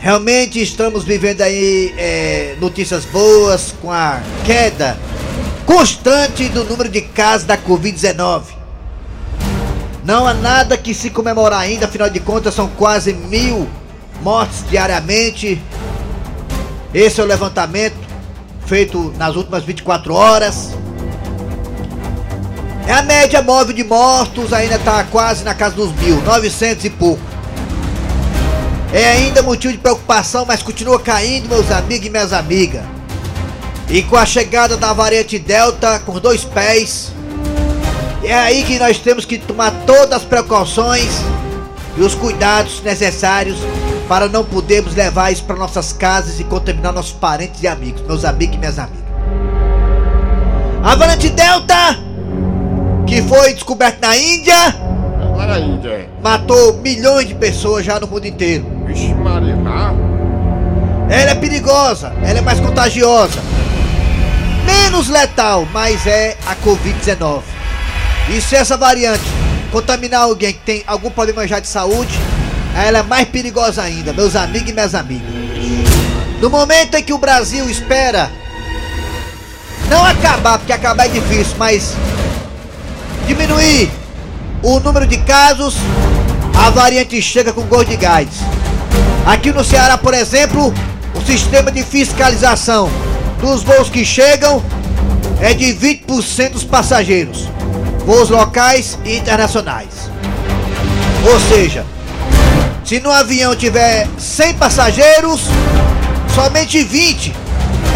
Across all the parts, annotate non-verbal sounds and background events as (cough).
Realmente estamos vivendo aí é, notícias boas com a queda constante do número de casos da Covid-19. Não há nada que se comemorar ainda, afinal de contas são quase mil mortes diariamente. Esse é o levantamento feito nas últimas 24 horas. É a média móvel de mortos, ainda está quase na casa dos mil, 900 e pouco. É ainda motivo de preocupação, mas continua caindo, meus amigos e minhas amigas. E com a chegada da variante Delta com dois pés, é aí que nós temos que tomar todas as precauções e os cuidados necessários para não podermos levar isso para nossas casas e contaminar nossos parentes e amigos, meus amigos e minhas amigas. A variante Delta, que foi descoberta na Índia, Índia. matou milhões de pessoas já no mundo inteiro. Vixe, Maria. Ah, Ela é perigosa, ela é mais contagiosa. Menos letal, mas é a Covid-19. E se essa variante contaminar alguém que tem algum problema já de saúde, ela é mais perigosa ainda, meus amigos e minhas amigas. No momento em que o Brasil espera não acabar, porque acabar é difícil, mas diminuir o número de casos, a variante chega com gol de gás. Aqui no Ceará, por exemplo, o sistema de fiscalização dos voos que chegam é de 20% dos passageiros, voos locais e internacionais. Ou seja, se no avião tiver 100 passageiros, somente 20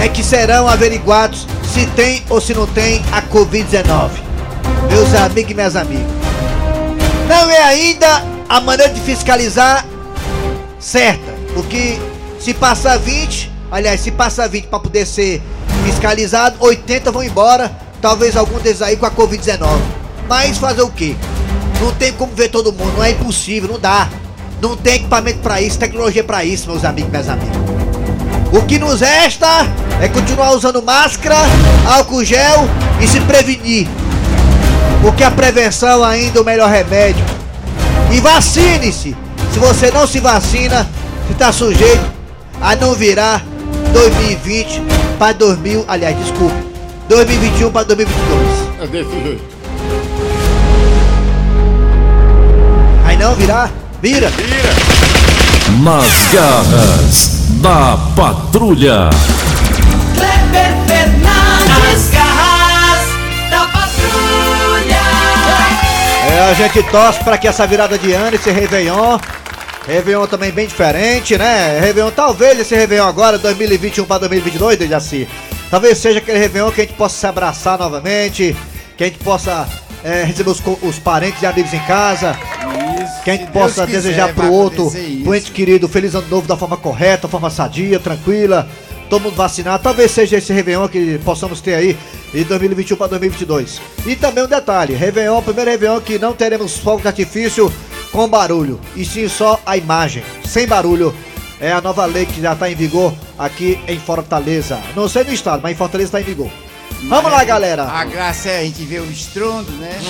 é que serão averiguados se tem ou se não tem a Covid-19. Meus amigos e minhas amigas. Não é ainda a maneira de fiscalizar certa, porque se passar 20, aliás, se passar 20 para poder ser fiscalizado, 80 vão embora, talvez algum deles aí com a Covid-19. Mas fazer o quê? Não tem como ver todo mundo, não é impossível, não dá. Não tem equipamento para isso, tecnologia para isso, meus amigos minhas amigas. O que nos resta é continuar usando máscara, álcool gel e se prevenir. Porque a prevenção ainda é o melhor remédio. E vacine-se. Se você não se vacina, você está sujeito a não virar 2020 para 2000, aliás, desculpe, 2021 para 2022. é desse jeito. Aí não virar, vira. Nas garras da patrulha. Kleber Fernandes, garras da patrulha! É, a gente torce para que essa virada de ano, esse Réveillon, Réveillon também bem diferente, né? Réveillon, talvez esse Réveillon agora, 2021 para 2022, Dejaci, talvez seja aquele Réveillon que a gente possa se abraçar novamente, que a gente possa é, receber os, os parentes e amigos em casa, que a gente possa desejar pro outro, pro ente querido, feliz ano novo da forma correta, forma sadia, tranquila, todo mundo vacinado. Talvez seja esse Réveillon que possamos ter aí de 2021 para 2022. E também um detalhe: Réveillon, primeiro Réveillon que não teremos fogo de artifício com barulho, e sim só a imagem, sem barulho. É a nova lei que já está em vigor aqui em Fortaleza. Não sei no estado, mas em Fortaleza está em vigor. Vamos lá, galera. A graça é a gente ver o estrondo, né?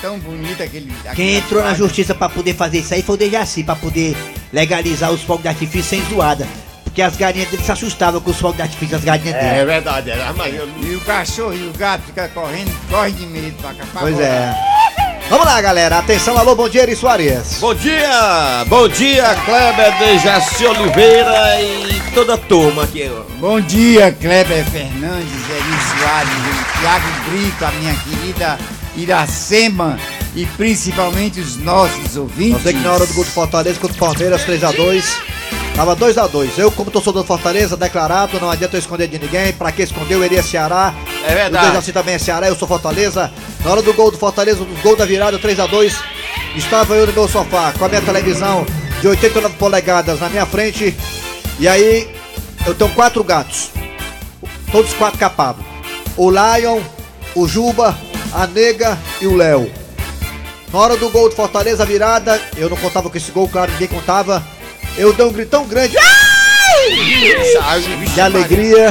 Tão bonito aquele. Quem entrou na justiça pra poder fazer isso aí foi o Dejaci, pra poder legalizar os fogos de artifício sem zoada. Porque as galinhas dele se assustavam com os fogos de artifício das galinhas É dele. verdade, é. Mas eu E o cachorro e o gato ficam correndo, correm de medo pra cá. pra Pois é. Vamos lá, galera. Atenção, alô, bom dia, Eri Soares. Bom dia, bom dia, Kleber Dejaci Oliveira e toda a turma aqui. Bom dia, Kleber Fernandes, Eri Soares, o Thiago Brito, a minha querida Iracema e principalmente os nossos ouvintes. Não sei que na hora do gol do Fortaleza contra o Palmeiras, 3x2. Tava 2x2. Eu, como torcedor do Fortaleza, declarado, não adianta eu esconder de ninguém. Pra que esconder? Eu iria Ceará. É verdade. O Dejaci também é Ceará, eu sou Fortaleza. Na hora do gol do Fortaleza, do gol da virada, 3x2. Estava eu no meu sofá, com a minha televisão de 89 polegadas na minha frente. E aí, eu tenho quatro gatos. Todos quatro capados. O Lion, o Juba, a Nega e o Léo. Na hora do gol do Fortaleza, a virada, eu não contava com esse gol, claro, ninguém contava. Eu dei um gritão grande. Ai! De alegria.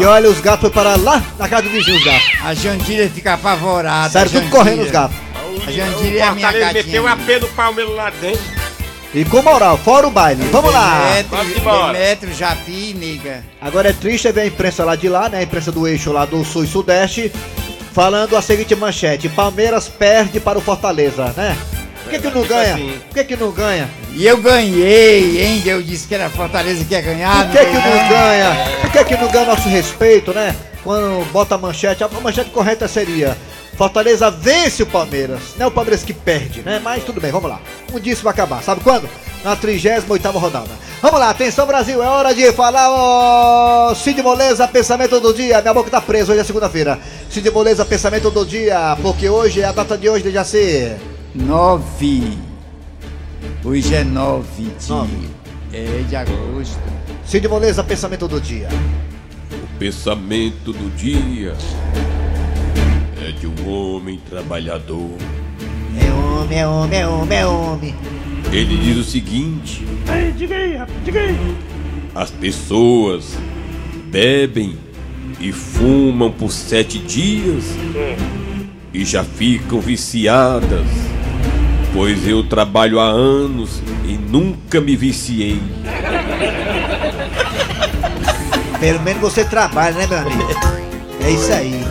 Que olha, os gatos foi parar lá na casa do vizinho, os gatos. A Jandira fica apavorada. Saíram tudo correndo os gatos. A Jandira é a minha Fortaleza gatinha. meteu a pé do Palmeiras lá dentro. E com moral, fora o baile. Vamos lá. Embora. Demetrio, Japi, nega. Agora é triste ver a imprensa lá de lá, né? A imprensa do eixo lá do sul e sudeste, falando a seguinte manchete: Palmeiras perde para o Fortaleza, né? Por que, que não Tipo ganha? assim. Por que, que não ganha? E eu ganhei, hein? Eu disse que era a Fortaleza que ia ganhar. Por que, que ganhei, não ganha? Por que, que não ganha nosso respeito, né? Quando bota a manchete, a manchete correta seria. Fortaleza vence o Palmeiras, não é o Palmeiras que perde, né? Mas tudo bem, vamos lá. Um dia isso vai acabar, sabe quando? Na 38 rodada. Vamos lá, atenção Brasil, é hora de falar o Cid Moleza, pensamento do dia. Minha boca tá presa, hoje é segunda-feira. Cid Moleza, pensamento do dia, porque hoje é a data de hoje de Jaci. Nove. Hoje é nove de... Nove. É de agosto. Cid Moleza, pensamento do dia. O pensamento do dia é de um homem trabalhador. É homem, é homem, é homem, é homem. Ele diz o seguinte: As pessoas bebem e fumam por sete dias e já ficam viciadas, pois eu trabalho há anos e nunca me viciei. Pelo menos você trabalha, né, meu amigo? É isso aí.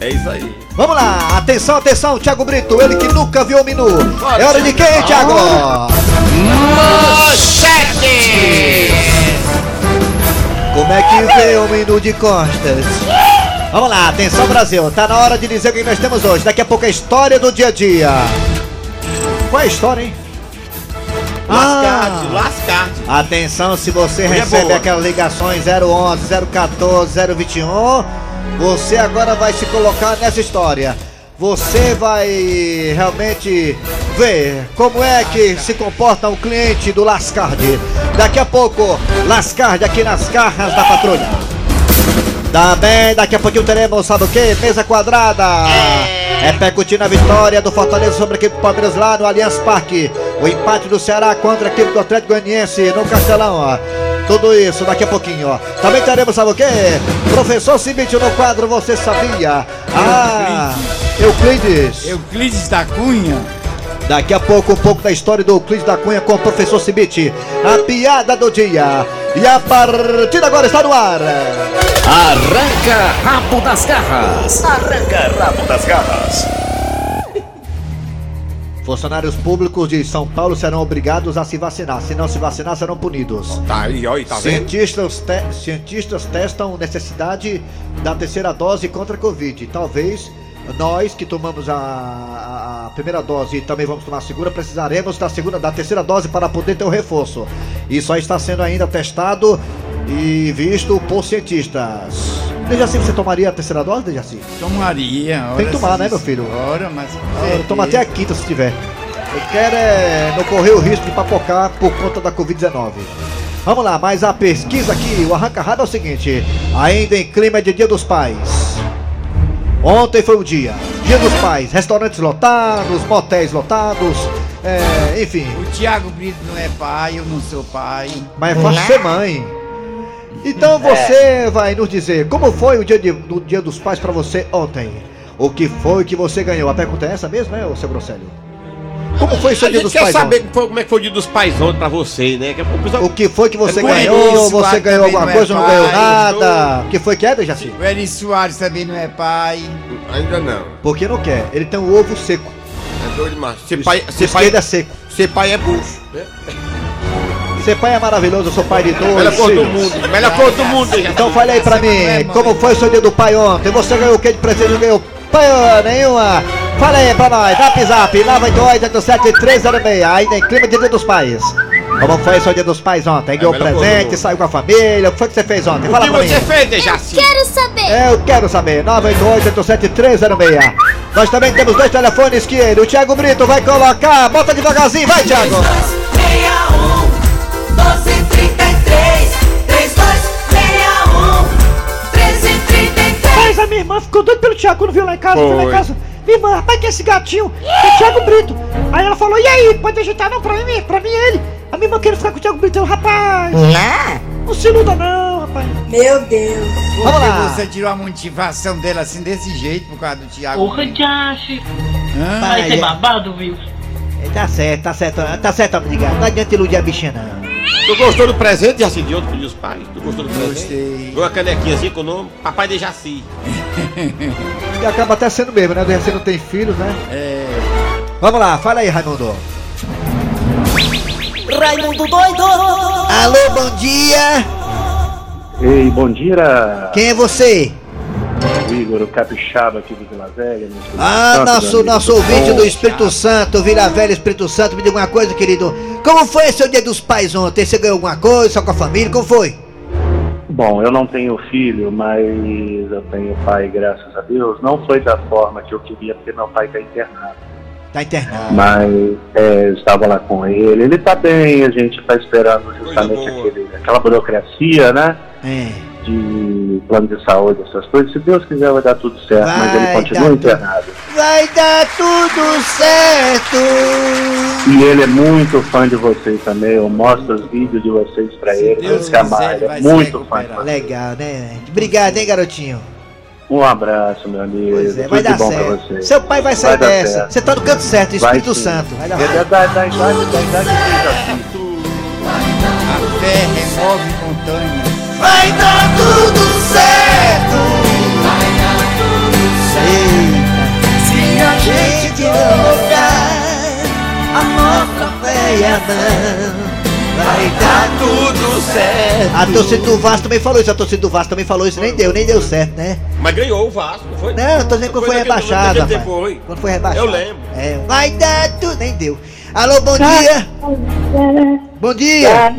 É isso aí. Vamos lá, atenção, atenção, Thiago Brito, ele que nunca viu o menu. É hora de quem, Thiago? Como é que vê o menu de costas? Vamos lá, atenção Brasil, tá na hora de dizer o que nós temos hoje. Daqui a pouco a história do dia a dia. Qual é a história, hein? Lascarte, Ah, lascarte. Atenção, se você Hoje é recebe boa. aquelas ligações 011, 014, 021, você agora vai se colocar nessa história. Você vai realmente ver como é que se comporta um cliente do Lascard. Daqui a pouco, Lascard aqui nas garras da patrulha. Também daqui a pouquinho teremos, sabe o que? Mesa quadrada. É percutindo a vitória do Fortaleza sobre a equipe do Palmeiras lá no Allianz Parque. O empate do Ceará contra a equipe do Atlético Goianiense no Castelão, ó. Tudo isso daqui a pouquinho, ó. Também teremos, sabe o que? Professor Cibite no quadro, você sabia? Ah, Euclides. Euclides da Cunha. Daqui a pouco, um pouco da história do Euclides da Cunha com o professor Cibite. A piada do dia. E a partida agora está no ar. Arranca rabo das garras. Arranca rabo das garras. Funcionários públicos de São Paulo serão obrigados a se vacinar. Se não se vacinar, serão punidos. Tá aí, ó, e tá? Cientistas, te- cientistas testam necessidade da terceira dose contra a Covid. Talvez nós que tomamos a, a- primeira dose e também vamos tomar a segunda, precisaremos da segunda, da terceira dose para poder ter o reforço. Isso só está sendo ainda testado e visto por cientistas. Dejaci, você tomaria a terceira dose, Dejaci? Tomaria. Tem que ora, tomar, né, meu filho? Ora, mas. Eu tomo até a quinta se tiver. Eu quero é não correr o risco de papocar por conta da Covid-19. Vamos lá, mas a pesquisa aqui, o arranca é o seguinte: ainda em clima de Dia dos Pais. Ontem foi o dia. Dia dos Pais, restaurantes lotados, motéis lotados, é, enfim. O Thiago Brito não é pai, eu não sou pai. Mas é fácil ser mãe. Então você vai nos dizer como foi o dia, de- do dia dos pais pra você ontem. O que foi que você ganhou? A pergunta é essa mesmo, é, ô seu Grosselho? Como foi seu A dia dos quer pais saber ontem? como é que foi o dia dos pais ontem pra você, né? Que o pessoal- O que foi que você É ganhou? isso, Você ganhou alguma não é coisa ou não ganhou nada? O que foi que é, Dejaci? O Eri Soares também não é pai. Ainda não. Porque não quer. Ele tem um ovo seco. É doido demais. Ser pai, ser pai, é seco. ser pai é bucho. né? Ser pai é maravilhoso, eu sou pai de dois. Melhor cor do mundo. Melhor cor do mundo. hein? Então fale aí pra é mim, mãe. como foi o seu dia do pai ontem? Você ganhou o que de presente? Não ganhou pai nenhuma? Fala aí pra nós, zap zap, 9287306, ainda em clima de Dia dos Pais. Como foi seu Dia dos Pais ontem? Ganhou é presente, saiu com a família, o que foi que você fez ontem? Fala o que pra você mim. fez, Dejaci? Eu quero saber. Eu quero saber, 9887306. Nós também temos dois telefones que ele, o Thiago Brito vai colocar, bota devagarzinho, vai Thiago. 3261 1233 3261 1333 Mas a minha irmã ficou doida pelo Thiago quando viu lá em casa, foi. viu lá em casa. Minha irmã, rapaz, que é esse gatinho? É o Thiago Brito. Aí ela falou, e aí, pode ajeitar não pra mim? Pra mim ele. A minha irmã queria ficar com o Thiago Brito. Eu, rapaz, não se iluda não, rapaz. Meu Deus. Por que você tirou a motivação dela assim desse jeito por causa do Thiago? Porra, Jache. Hã? Vai Vai, ser é. babado, viu? É, Tá certo, tá certo, tá certo, amiga. Não adianta iludir a bichinha, não. Tu gostou do presente, Jaci, de ontem dos pais? Tu gostou do presente? Gostei. Viu uma canequinha assim com o nome Papai de Jaci. E acaba até sendo mesmo, né? Você não tem filhos, né? É. Vamos lá, fala aí, Raimundo. Raimundo doido! Alô, bom dia! Ei, bom dia, Quem é você? o Igor, o capixaba aqui de Vila Velha. Ah, Santo, nosso, nosso ouvinte do Espírito Santo, Vila Velha, Espírito Santo, me diga uma coisa, querido. Como foi seu dia dos pais ontem? Você ganhou alguma coisa, só com a família? Como foi? Bom, eu não tenho filho, mas eu tenho pai, graças a Deus. Não foi da forma que eu queria, porque meu pai está internado. Tá internado. Mas é, eu estava lá com ele. Ele está bem, a gente está esperando justamente aquele, aquela burocracia, né? É. De plano de saúde, essas coisas. Se Deus quiser, vai dar tudo certo, mas ele Vai continua dar tudo. internado. Vai dar tudo certo. E ele é muito fã de vocês também. Eu mostro os vídeos de vocês pra Se ele. Deus se amar, ele vai é muito fã de recuperar. vocês. Legal, né? Obrigado, hein, garotinho? Um abraço, meu amigo. Pois é, Tudo vai de dar bom pra certo. você. Seu pai vai sair Vai dar dessa. certo. Você tá no canto certo, Vai Espírito sim. Santo. Vai dar é certo. da, da idade, da idade assim. A fé remove Vai dar tudo certo. Eita. Se a gente não olhar a nossa fé e a mão, vai dar tudo certo. A torcida do Vasco também falou isso, a torcida do Vasco também falou isso, nem deu, nem deu certo, né? Mas ganhou o Vasco, não foi? Não, eu tô dizendo quando foi tempo, foi. Quando foi rebaixado. Eu lembro. É, vai dar tudo, nem deu. Alô, bom dia. Bom dia.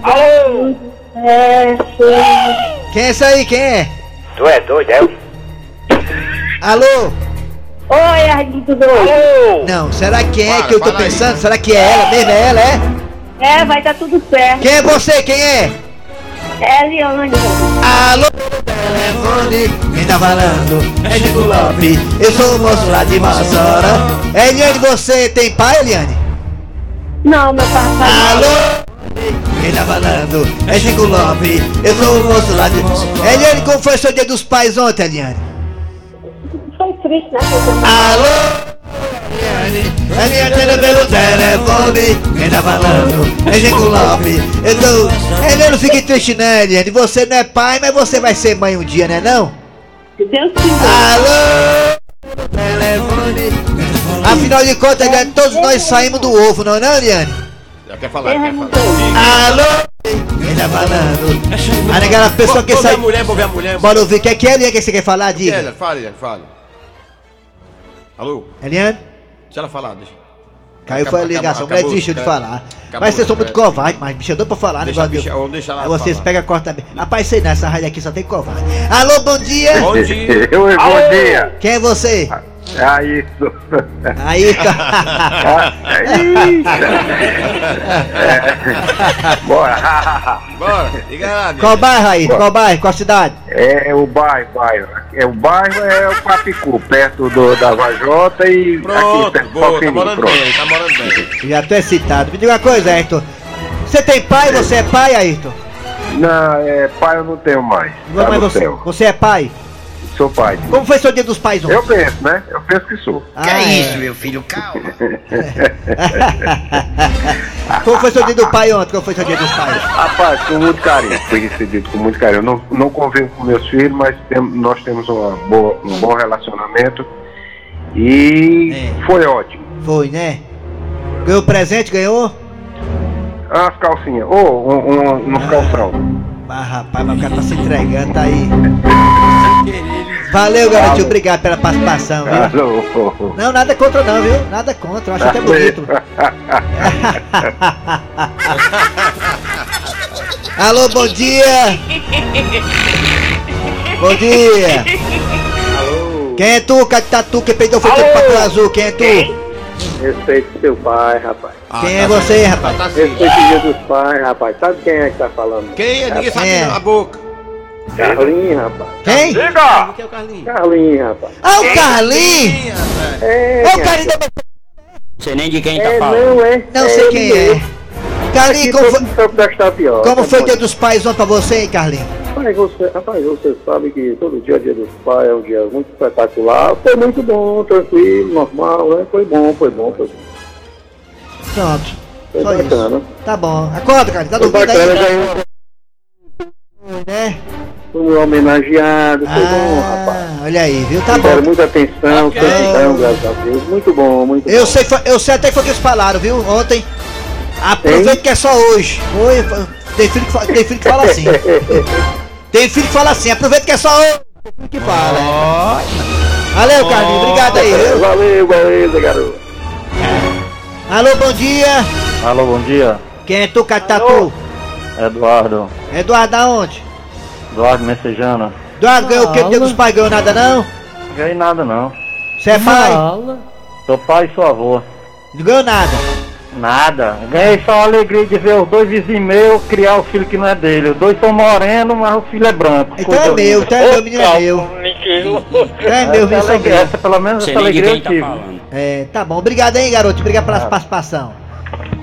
Quem é esse aí, quem é? Tu é doido, é? Alô? Oi, Arlindo doido. Não, será que é Fala, que eu tô fala aí. pensando? Será que é ela mesmo? É ela, é? É, vai dar tudo certo. Quem é você? Quem é? É, Leone. Alô? Telefone, quem tá falando? É Chico Lopes, eu sou o moço lá de Mossoró. É, Eliane, você tem pai, Eliane? Não, meu papai. Alô? Quem tá falando? É Chico Lopes, eu sou o de Mossoró. Eliane, como foi seu dia dos pais ontem, Eliane? Foi triste, né? Alô? Eliane, Eliane, atenda pelo telefone, quem tá falando? É Chico Lopes, eu tô... Eliane, não fique triste não, Eliane, você não é pai, mas você vai ser mãe um dia, né não? Deus quiser. Alô? Telefone. Afinal de contas, Eliane, todos nós saímos do ovo, não é não, Eliane? Quer falar, É, quer. Alô? Quem tá falando? Aí aquela pessoa que sai... a mulher, vou ver a mulher. Bora ouvir, o que é que é, Eliane, que você quer falar? Diga. Ela, fale, fale. Alô? Eliane? Deixa ela falar, deixa. Caiu foi a ligação, acabou, mulher desistiu de falar. Acabou, mas vocês são muito acabou. covardes, mas bicho, eu dou pra falar, Deixa a negócio bicha, meu. ou deixa ela Aí vocês falar. pegam também. Rapaz, sei nessa rádio aqui só tem covarde. Alô, bom dia! Bom dia. (laughs) Eu, bom dia. Quem é você? É isso. Aí, (laughs) Ah, é, Bora. Bora, liga lá. qual bairro aí? Qual bairro? Qual cidade? É o bairro, bairro. É, o bairro é o Papicu, perto do, da Vajota e aqui Pronto, perto do boa, tá morando pronto. bem, tá morando bem. Já tô excitado. Me diga uma coisa, Ayrton. Você tem pai? Você é pai, Ayrton? Não, é, pai eu não tenho mais. Não, Tá mas você, você é pai? Sou pai. Como foi seu dia dos pais ontem? Eu penso, né? Eu penso que sou. Ah, é. meu filho? Calma. (laughs) Como foi seu dia do pai ontem? Como foi seu dia dos pais? Rapaz, com muito carinho. Fui recebido com muito carinho. Eu não, não convivo com meus filhos, mas tem- nós temos uma boa, um bom relacionamento. E É. foi ótimo. Foi, né? Ganhou presente? Ganhou? As calcinhas. Ô, um, um, um calção. Ah, rapaz, mas o cara tá se entregando, tá aí. Valeu, garotinho. Obrigado pela participação, viu? Alô. Não, nada contra não, viu? Nada contra. Eu acho até bonito. (laughs) Alô, bom dia! Bom dia! Quem é tu, Catatu, que peidou foi todo papel azul? Quem é tu? Respeite seu pai, rapaz. Quem é você, rapaz? Tá assim. Respeite o dia dos pais, rapaz. Sabe quem é que tá falando? Quem é? Ninguém sabe É. a boca. Carlinhos, rapaz. Quem? Diga! que é o Carlinhos? Carlinhos, rapaz. Ah, o Carlinhos! É, Ô, Carlinhos da Sei nem de quem é, tá falando. não é? Não sei quem é. Carlinhos, como foi, como foi o dia dos pais ontem pra você, hein, Carlinhos? Rapaz você, rapaz, você sabe que todo dia, dia dos pais, é um dia muito espetacular. Foi muito bom, tranquilo, normal, né? Foi bom, foi bom, foi bom. Pronto. Foi Só bacana. isso. Tá bom. Acorda, Carlinhos. Tá dormindo aí? Né? Fomos homenageados, foi bom, rapaz. Ah, olha aí, viu? Tá bom. muita atenção, gratidão, graças a Deus. Muito bom, muito Eu bom. sei, foi- eu sei até que foi o que eles falaram, viu? Ontem. Aproveita que é só hoje. Oi, tem filho que, fa- tem filho que fala assim. (laughs) Tem filho que fala assim, aproveita que é só hoje. Tem filho que fala. é. Valeu, Carlinhos, obrigado aí, viu? Valeu, beleza, garoto. Alô, bom dia. Alô, bom dia. Quem é tu, Catatu? Eduardo. Eduardo, aonde? Eduardo Messejana. Eduardo, ganhou o que? Dia dos pais ganhou nada, não? Ganhei nada não. Você é pai? Sou pai e sou avô. Não ganhou nada. Nada. Ganhei só a alegria de ver os dois vizinhos meus criar o filho que não é dele. Os dois são morenos, mas o filho é branco. Então é meu, então é meu, menino é meu. Então é meu, são alegria, meu. essa, pelo menos essa alegria eu tá tive. É, tá bom. Obrigado aí, garoto. Obrigado pela participação.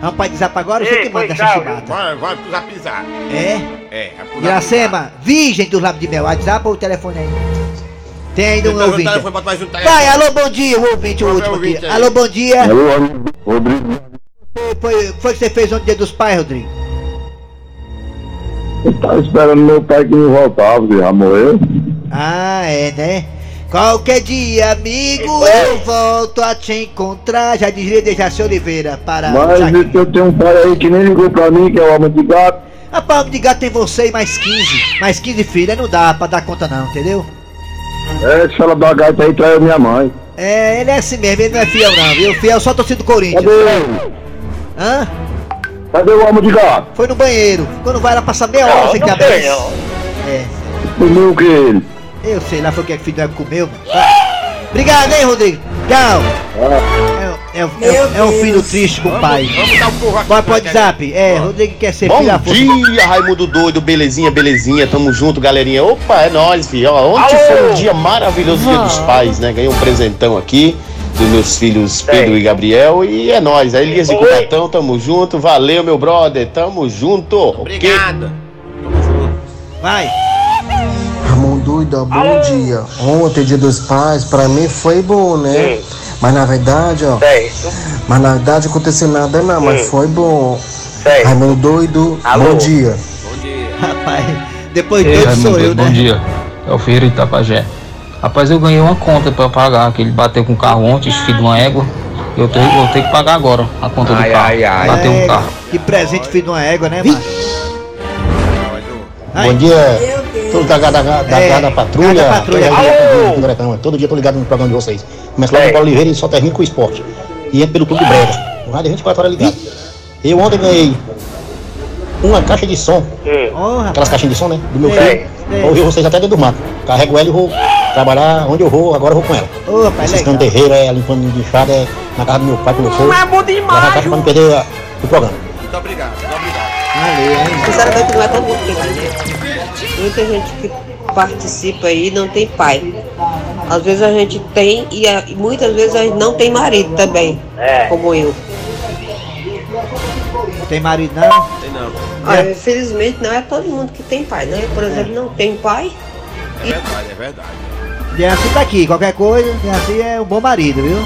Vamos para WhatsApp agora, você que manda essa chibata. Vai, vai pro pisar. É? É, vai pro Iracema, virgem do lábio de mel. WhatsApp ou o telefone aí? Tem ainda um Então, ouvinte. Vai, alô, bom dia, o ouvinte, o é último aqui. aí? Alô, bom dia. Alô, Rodrigo. Foi, foi, foi que você fez ontem dia dos pais, Rodrigo? Eu tava esperando meu pai que me voltava, que já morreu. Ah, é, né? Qualquer dia, amigo, eu volto a te encontrar. Já dizia Dejaci Oliveira para o Mas eu tenho um pai aí que nem ligou pra mim, que é o homem de gato. A palma de gato tem você e mais 15. Mais 15 filhos, aí não dá pra dar conta não, entendeu? É, esse fala da gaita aí traiu minha mãe. É, ele é assim mesmo, ele não é fiel não, viu? Fiel só torcida do Corinthians. Cadê ele? Hã? Cadê o homem de gato? Foi no banheiro. Quando vai lá passar meia hora sem cabeça. É, Comiu que ele. Eu sei lá foi o que é que filho do comeu. mano. Obrigado, hein, Rodrigo. Tchau. É, é, é, é um filho triste com o pai. Vamos dar um. Bora pro WhatsApp. É, Rodrigo quer ser Bom filho da força. dia, Raimundo Doido, belezinha, belezinha, tamo junto, galerinha. Opa, é nóis, filho. Ontem foi um dia maravilhoso, dia dos pais, né? Ganhei um presentão aqui dos meus filhos Pedro e Gabriel e é nóis. A Elias e Cubatão, tamo junto. Valeu, meu brother, tamo junto. Obrigado. Vai. Doida, bom dia. Ontem, dia dos pais, pra mim foi bom, né? Mas na verdade, ó. Mas na verdade aconteceu nada não, mas foi bom. Ramon Doido, bom dia. (laughs) Rapaz, depois Ei, doido sou eu, bom né? dia. É o Ferreira Itapajé. Rapaz, eu ganhei uma conta pra pagar, que ele bateu com o carro ontem, filho de uma égua. Eu tenho, vou ter que pagar agora a conta do Ai, carro. ai, ai. Bateu É, um carro. Que presente filho de uma égua, né, mano? Bom dia, todos da, da, da, da, É, da patrulha. da patrulha. Todo dia, todo, todo dia tô ligado no programa de vocês. Começa lá no Paulo Oliveira e só termina com o esporte. E entra pelo Clube Brega. Um rádio 24 horas ligado. Eu ontem ganhei uma caixa de som, rapaz. aquelas caixinhas de som, né? Do meu filho. sei. Ouvi vocês até dentro do mato. Carrego ela e vou trabalhar onde eu vou, agora eu vou com ela. Ciscando legal. terreiro, é, limpando de enxada, é na casa do meu pai quando eu for. é bom demais. caixa pra não perder a- o programa. Muito obrigado, muito obrigado. Valeu, hein? Sinceramente, não é todo mundo que tem, né? Muita gente que participa aí não tem pai. Às vezes a gente tem e, a- e muitas vezes a gente não tem marido também, como eu. Tem marido não? Tem não. Infelizmente não é todo mundo que tem pai, né? Eu, por exemplo, não tenho pai. É verdade, é verdade. Deaci tá aqui, qualquer coisa, Deaci é um bom marido, viu?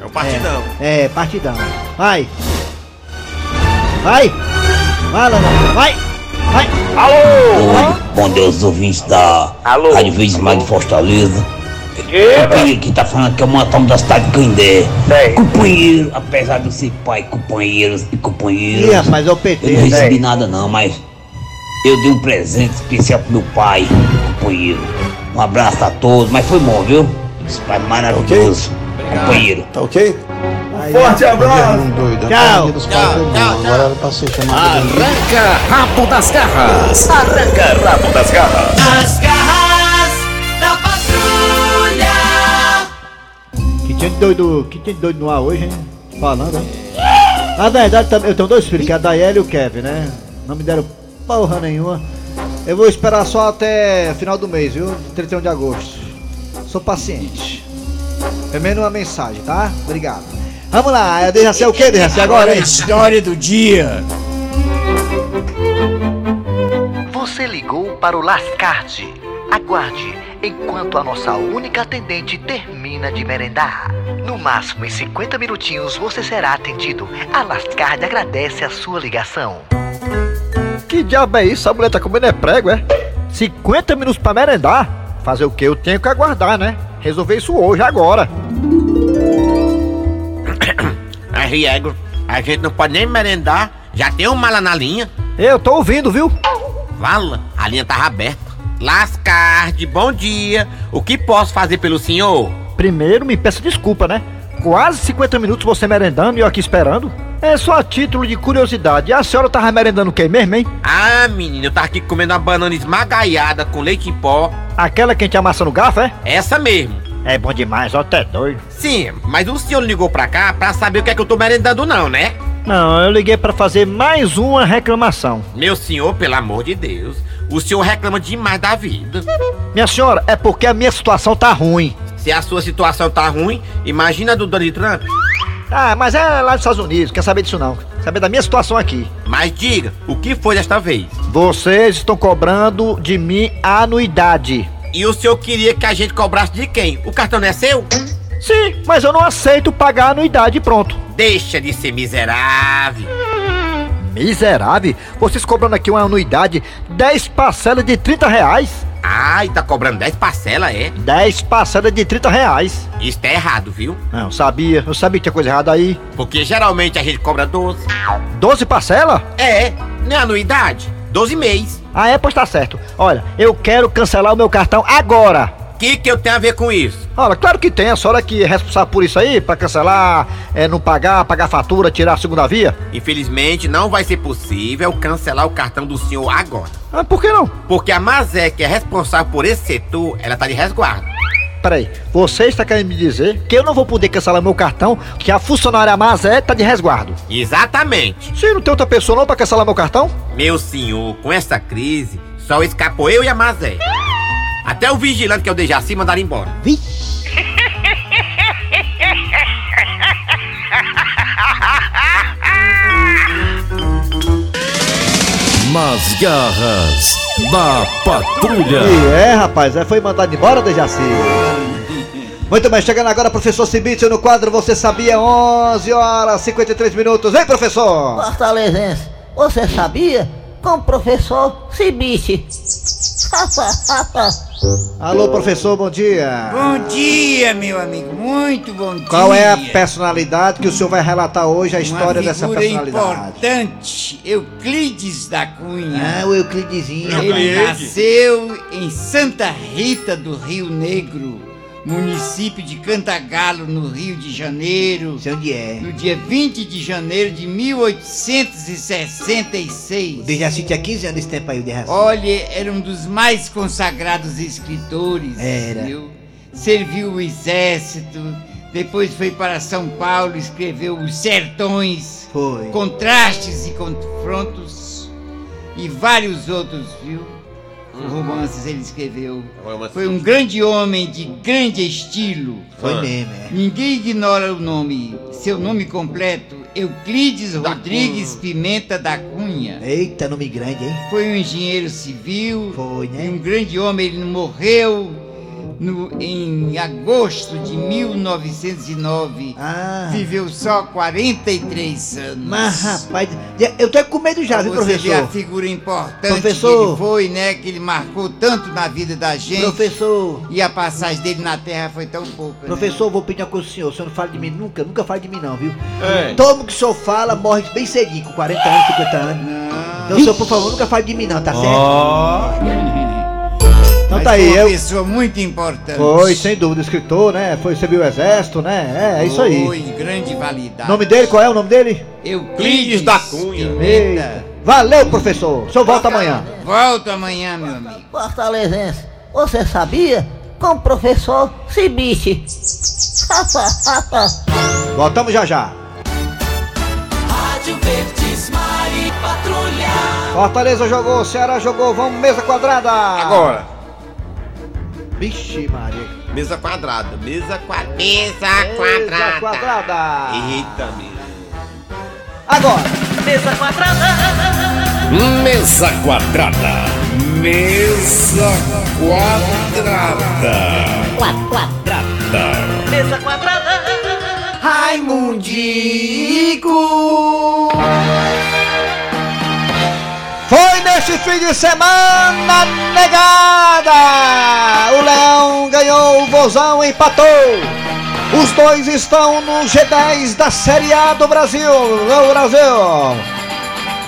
É um partidão. É, é, partidão. Vai. Vai. Vai, Leandro. Vai. Vai. Oi, bom dia aos ouvintes da Rádio Verde Mais de Fortaleza. Companheiro que tá falando que é uma toma da cidade de Candé. Companheiro, apesar de eu ser pai, companheiros e Ih, companheiros. rapaz, é o PT. Eu não recebi nada não, mas eu dei um presente especial pro meu pai, companheiro. Um abraço a todos, mas foi bom, viu? Esse pai maravilhoso, companheiro. Tá ok? Forte abraço! Tchau. Agora era pra ser chamado de Arranca rabo das garras. Arranca rabo das garras. As garras da patrulha. Que tinha de doido, que tinha de doido no ar hoje, hein? Falando, hein? Na verdade, eu tenho dois filhos, que é a Daiela e o Kevin, né? Não me deram porra nenhuma. Eu vou esperar só até final do mês, viu? 31 de agosto. Sou paciente. Primeiro uma mensagem, tá? Obrigado. Vamos lá, é Dejaci é o que, Dejaci? Agora, Agora a hein? história do dia. Você ligou para o Lascarte. Aguarde, enquanto a nossa única atendente termina de merendar. No máximo em 50 minutinhos você será atendido. A Lascarte agradece a sua ligação. Que diabo é isso? A mulher tá comendo é prego, é? 50 minutos pra merendar? Fazer o que? Eu tenho que aguardar, né? Resolver isso hoje, agora. (coughs) A Riego, a gente não pode nem merendar. Já tem um mala na linha. Eu tô ouvindo, viu? Vala, a linha tava aberta. Lascarde, bom dia. O que posso fazer pelo senhor? Primeiro me peça desculpa, né? Quase 50 minutos você merendando e eu aqui esperando. É só a título de curiosidade. A senhora tava merendando o que mesmo, hein? Ah, menino, eu tava aqui comendo uma banana esmagaiada com leite em pó. Aquela que a gente amassa no garfo, é? Essa mesmo. É bom demais, ó, até doido. Sim, mas o senhor ligou pra cá pra saber o que é que eu tô merendando não, né? Não, eu liguei pra fazer mais uma reclamação. Meu senhor, pelo amor de Deus, o senhor reclama demais da vida. Minha senhora, é porque a minha situação tá ruim. Se a sua situação tá ruim, imagina a do Donald Trump. Ah, mas é lá nos Estados Unidos, quer saber disso não. Quer saber da minha situação aqui. Mas diga, o que foi desta vez? Vocês estão cobrando de mim anuidade. E o senhor queria que a gente cobrasse de quem? O cartão não é seu? Sim, mas eu não aceito pagar anuidade pronto. Deixa de ser miserável. Miserável? Vocês cobrando aqui uma anuidade, 10 parcelas de 30 reais. Ai, tá cobrando 10 parcelas, é? 10 parcelas de 30 reais. Isso tá errado, viu? Não, sabia, eu sabia que tinha coisa errada aí. Porque geralmente a gente cobra 12. 12 parcelas? É, não é anuidade? 12 mês. Ah, é, pois tá certo. Olha, eu quero cancelar o meu cartão agora. O que, que eu tenho a ver com isso? Olha, claro que tem, a senhora que é responsável por isso aí, pra cancelar, é, não pagar, pagar fatura, tirar a segunda via. Infelizmente, não vai ser possível cancelar o cartão do senhor agora. Ah, por que não? Porque a Mazé, que é responsável por esse setor, ela tá de resguardo. Peraí, você está querendo me dizer que eu não vou poder cancelar meu cartão, que a funcionária Mazé tá de resguardo? Exatamente. Sim, não tem outra pessoa não pra cancelar meu cartão? Meu senhor, com essa crise, só escapou eu e a Mazé. Até o vigilante que eu deixei acima mandaram embora. Nas garras da patrulha. E é, rapaz, é, foi mandado embora, Dejaci. Muito bem, chegando agora, professor Cibite no quadro Você Sabia, 11 horas 53 minutos. Vem, professor! Fortalezense, você sabia? Com o professor Cibite. Alô, professor, bom dia. Bom dia, meu amigo. Muito bom dia. Qual é a personalidade que o senhor vai relatar hoje, a história Uma dessa personalidade? importante, Euclides da Cunha. Ah, o Euclidezinho. Ele nasceu em Santa Rita do Rio Negro, município de Cantagalo, no Rio de Janeiro. Sei onde é. No dia 20 de janeiro de 1866. O Dejaci tinha 15 anos esse tempo aí, o Dejaci. Olha, era um dos mais consagrados escritores. Era. Viu? Serviu o exército, depois foi para São Paulo, escreveu Os Sertões, Foi. Contrastes e Confrontos e vários outros, viu? Romances ele escreveu. Foi um grande homem de grande estilo. Foi mesmo, é. Ninguém ignora o nome, seu nome completo, Euclides Rodrigues Pimenta da Cunha. Eita, nome grande, hein? Foi um engenheiro civil. Foi, né? e um grande homem. Ele morreu no- em agosto de 1909. Ah. Viveu só 43 anos. Mas, rapaz, eu tô com medo já, viu, Você vê a professor? figura importante Professor. que ele foi, né? Que ele marcou tanto na vida da gente. Professor. E a passagem dele na Terra foi tão pouca. né? Professor, vou pedir uma coisa ao senhor. O senhor não fala de mim nunca, nunca fale de mim não, viu? É. Todo mundo que o senhor fala morre bem cedinho, com 40 anos, 50 anos. Então, senhor, por favor, nunca fale de mim não, tá certo? Então Mas tá aí, uma eu... pessoa muito importante. Foi, sem dúvida, escritor, né? Foi serviu o exército, né? É, é isso aí. Foi de grande validade. Nome dele, qual é o nome dele? Euclides da Cunha. Pimenta. Valeu, professor. O senhor volta amanhã. Volto amanhã, meu amigo. Fortalezense, você sabia? Com o professor Cibite. (laughs) Voltamos já já. Rádio Verdes Mari Patrulha. Fortaleza jogou, Ceará jogou, vamos mesa quadrada. Agora. Vixe, Maria. Mesa quadrada, mesa quadrada. Mesa Mesa quadrada. Eita, mesa. Agora. Mesa quadrada. Mesa quadrada. Mesa quadrada. Quadrada. Mesa quadrada. Raimundico. Foi neste fim de semana negada. O Leão ganhou, o Vozão empatou. Os dois estão no G10 da Série A do Brasil. No Brasil.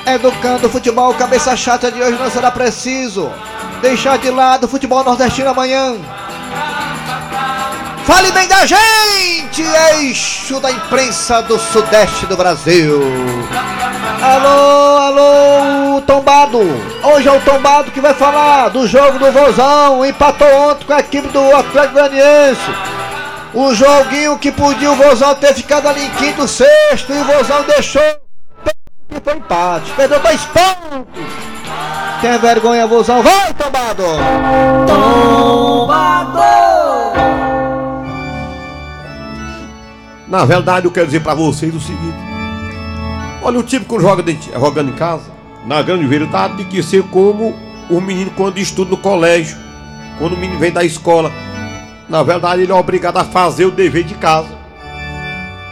Educando o futebol, cabeça chata de hoje não será preciso. Deixar de lado o futebol nordestino amanhã. Fale bem da gente, eixo da imprensa do sudeste do Brasil. Alô, alô, Tombado. Hoje é o Tombado que vai falar do jogo do Vozão. Empatou ontem com a equipe do Atlético Goianiense. Um joguinho que podia o Vozão ter ficado ali em quinto, sexto e o Vozão deixou. E foi empate. Perdeu dois pontos. Tem vergonha, Vozão. Vai, Tombado! Na verdade, eu quero dizer pra vocês o seguinte: olha, o time que joga dentro- jogando em casa, na grande verdade, tem que ser como o menino quando estuda no colégio, quando o menino vem da escola. Na verdade, ele é obrigado a fazer o dever de casa,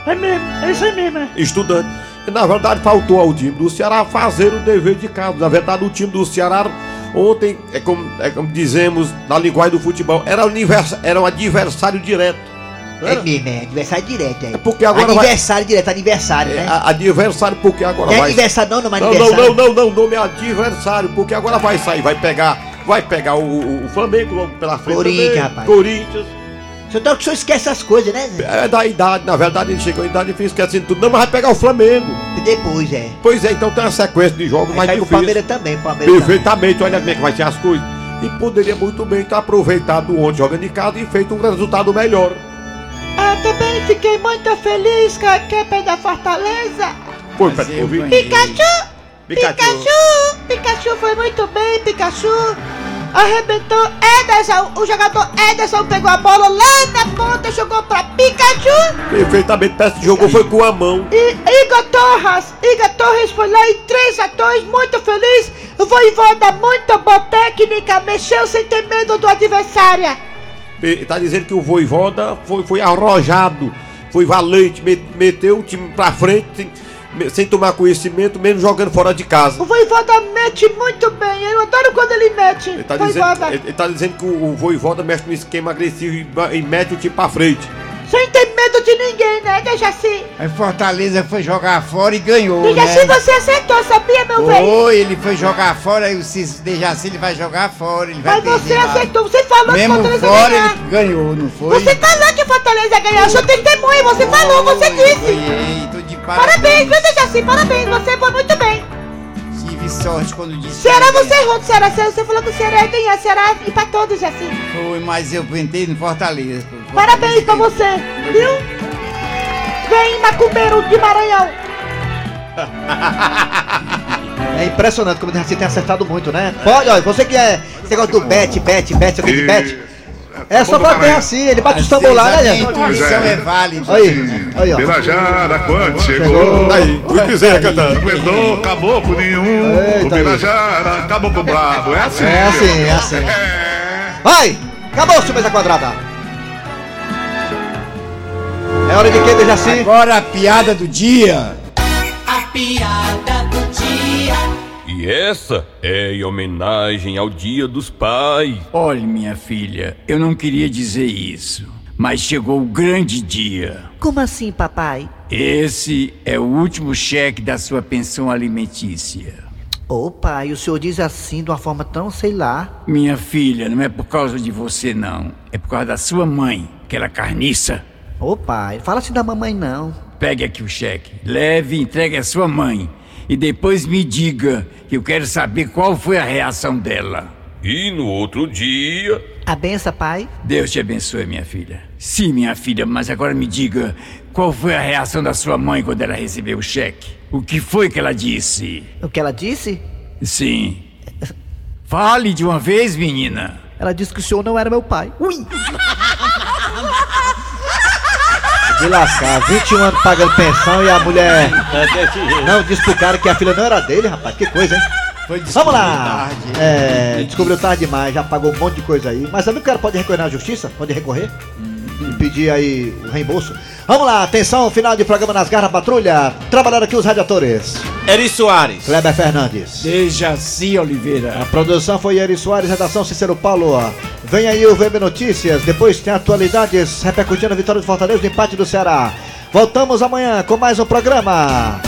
É mesmo, é isso aí mesmo, é. estudante. E, na verdade, faltou ao time do Ceará fazer o dever de casa. Na verdade, o time do Ceará ontem, é como, é como dizemos na linguagem do futebol, era, univers- era um adversário direto. É mesmo, é adversário direto, é. Porque agora vai- Aniversário direto, aniversário, É, né? a- adversário porque agora Não é vai. aniversário não, não, mas não, não, aniversário. não, não, não, nome é adversário, porque agora vai sair, vai pegar, vai pegar o, o- Flamengo logo pela frente. Corinthians, também, rapaz. Corinthians. Senhor, então que o senhor esquece essas coisas, né? É da idade, na verdade ele chegou à idade e esquecendo tudo. Não, mas vai pegar o Flamengo. E depois, é. Pois é, então tem uma sequência de jogos mais Aí o. Palmeiras também, o Palmeiras também. Perfeitamente, olha como é que vai ser as coisas. E poderia muito bem ter aproveitado ontem jogando em casa e feito um resultado melhor. Eu também fiquei muito feliz com a equipe da Fortaleza. Foi pra ouvir. Pikachu! Pikachu. Pikachu! Pikachu foi muito bem, Pikachu! Arrebentou Ederson, o jogador Ederson pegou a bola lá na ponta, jogou pra Pikachu! Perfeitamente, que jogou foi com a mão. E Igor Torres, Igor Torres foi lá em 3 a 2, muito feliz. O Voivoda, muito boa técnica, mexeu sem ter medo do adversário. Ele tá dizendo que o Voivoda foi, foi arrojado, foi valente, me- meteu o time pra frente sem, tomar conhecimento, mesmo jogando fora de casa. O Voivoda mete muito bem, eu adoro quando ele mete. Ele tá, dizendo, Voivoda, ele, ele tá dizendo que o, o Voivoda mexe no esquema agressivo e, e mete o time pra frente. sem ter medo de ninguém, né, Dejaci? Aí Fortaleza foi jogar fora e ganhou, Dejaci, né? você acertou, sabia, meu velho? Foi, ele foi jogar fora, aí o Dejaci ele vai jogar fora, ele vai Mas você acertou, você falou que Mesmo Fortaleza fora ganhar. ele ganhou, não foi? Você falou que Fortaleza ia ganhar, eu sou testemunha, você falou, você disse. Ganhei, tô de Parabéns, viu, Dejaci? Parabéns, você foi muito bem. Tive sorte quando disse que ia você errou do Ceará, você falou que o Ceará ia ganhar, Ceará empatou, Dejaci. Foi, mas eu pentei no Fortaleza. pô. Parabéns pra você, viu? Vem, macumbeiro de Maranhão. (laughs) É impressionante como você tem acertado muito, né? Pode, olha, você que é. Esse negócio do bet, bet, bet, você de bet. É só bater assim, ele bate o tambor lá, né, A intuição é válida. Aí, aí, ó. Birajara, quando Chegou. chegou. Aí, o Bezerra cantando. Não aguentou caboclo nenhum. Eita o Birajara, caboclo brabo. É assim. É assim, é assim. Vai! Acabou o mesa quadrada. É hora de quem, Dejaci? Agora a piada do dia. A piada do dia. E essa é em homenagem ao Dia dos Pais. Olhe, minha filha, eu não queria dizer isso, mas chegou o grande dia. Como assim, papai? Esse é o último cheque da sua pensão alimentícia. Ô pai, o senhor diz assim de uma forma tão, sei lá. Minha filha, não é por causa de você, não. É por causa da sua mãe, aquela carniça. Ô pai, fala assim da mamãe não. Pegue aqui o cheque, leve e entregue à sua mãe. E depois me diga, que eu quero saber qual foi a reação dela. E no outro dia. A benção, pai? Deus te abençoe, minha filha. Sim, minha filha, mas agora me diga, qual foi a reação da sua mãe quando ela recebeu o cheque? O que foi que ela disse? O que ela disse? Sim. Fale de uma vez, menina. Ela disse que o senhor não era meu pai. Ui! De lascar, 21 anos pagando pensão e a mulher. Não, disse pro cara que a filha não era dele, rapaz. Que coisa, hein? Vamos lá! É, descobriu tarde demais, já pagou um monte de coisa aí. Mas sabe que o cara pode recorrer na justiça? Pode recorrer? E pedir aí o reembolso. Vamos lá, atenção, final de programa nas garras patrulha. Trabalhando aqui os radiadores. Eri Soares. Kleber Fernandes. Dejaci Oliveira. A produção foi Eri Soares, redação Cícero Paulo. Vem aí o VB Notícias, depois tem atualidades repercutindo a vitória do Fortaleza o empate do Ceará. Voltamos amanhã com mais um programa.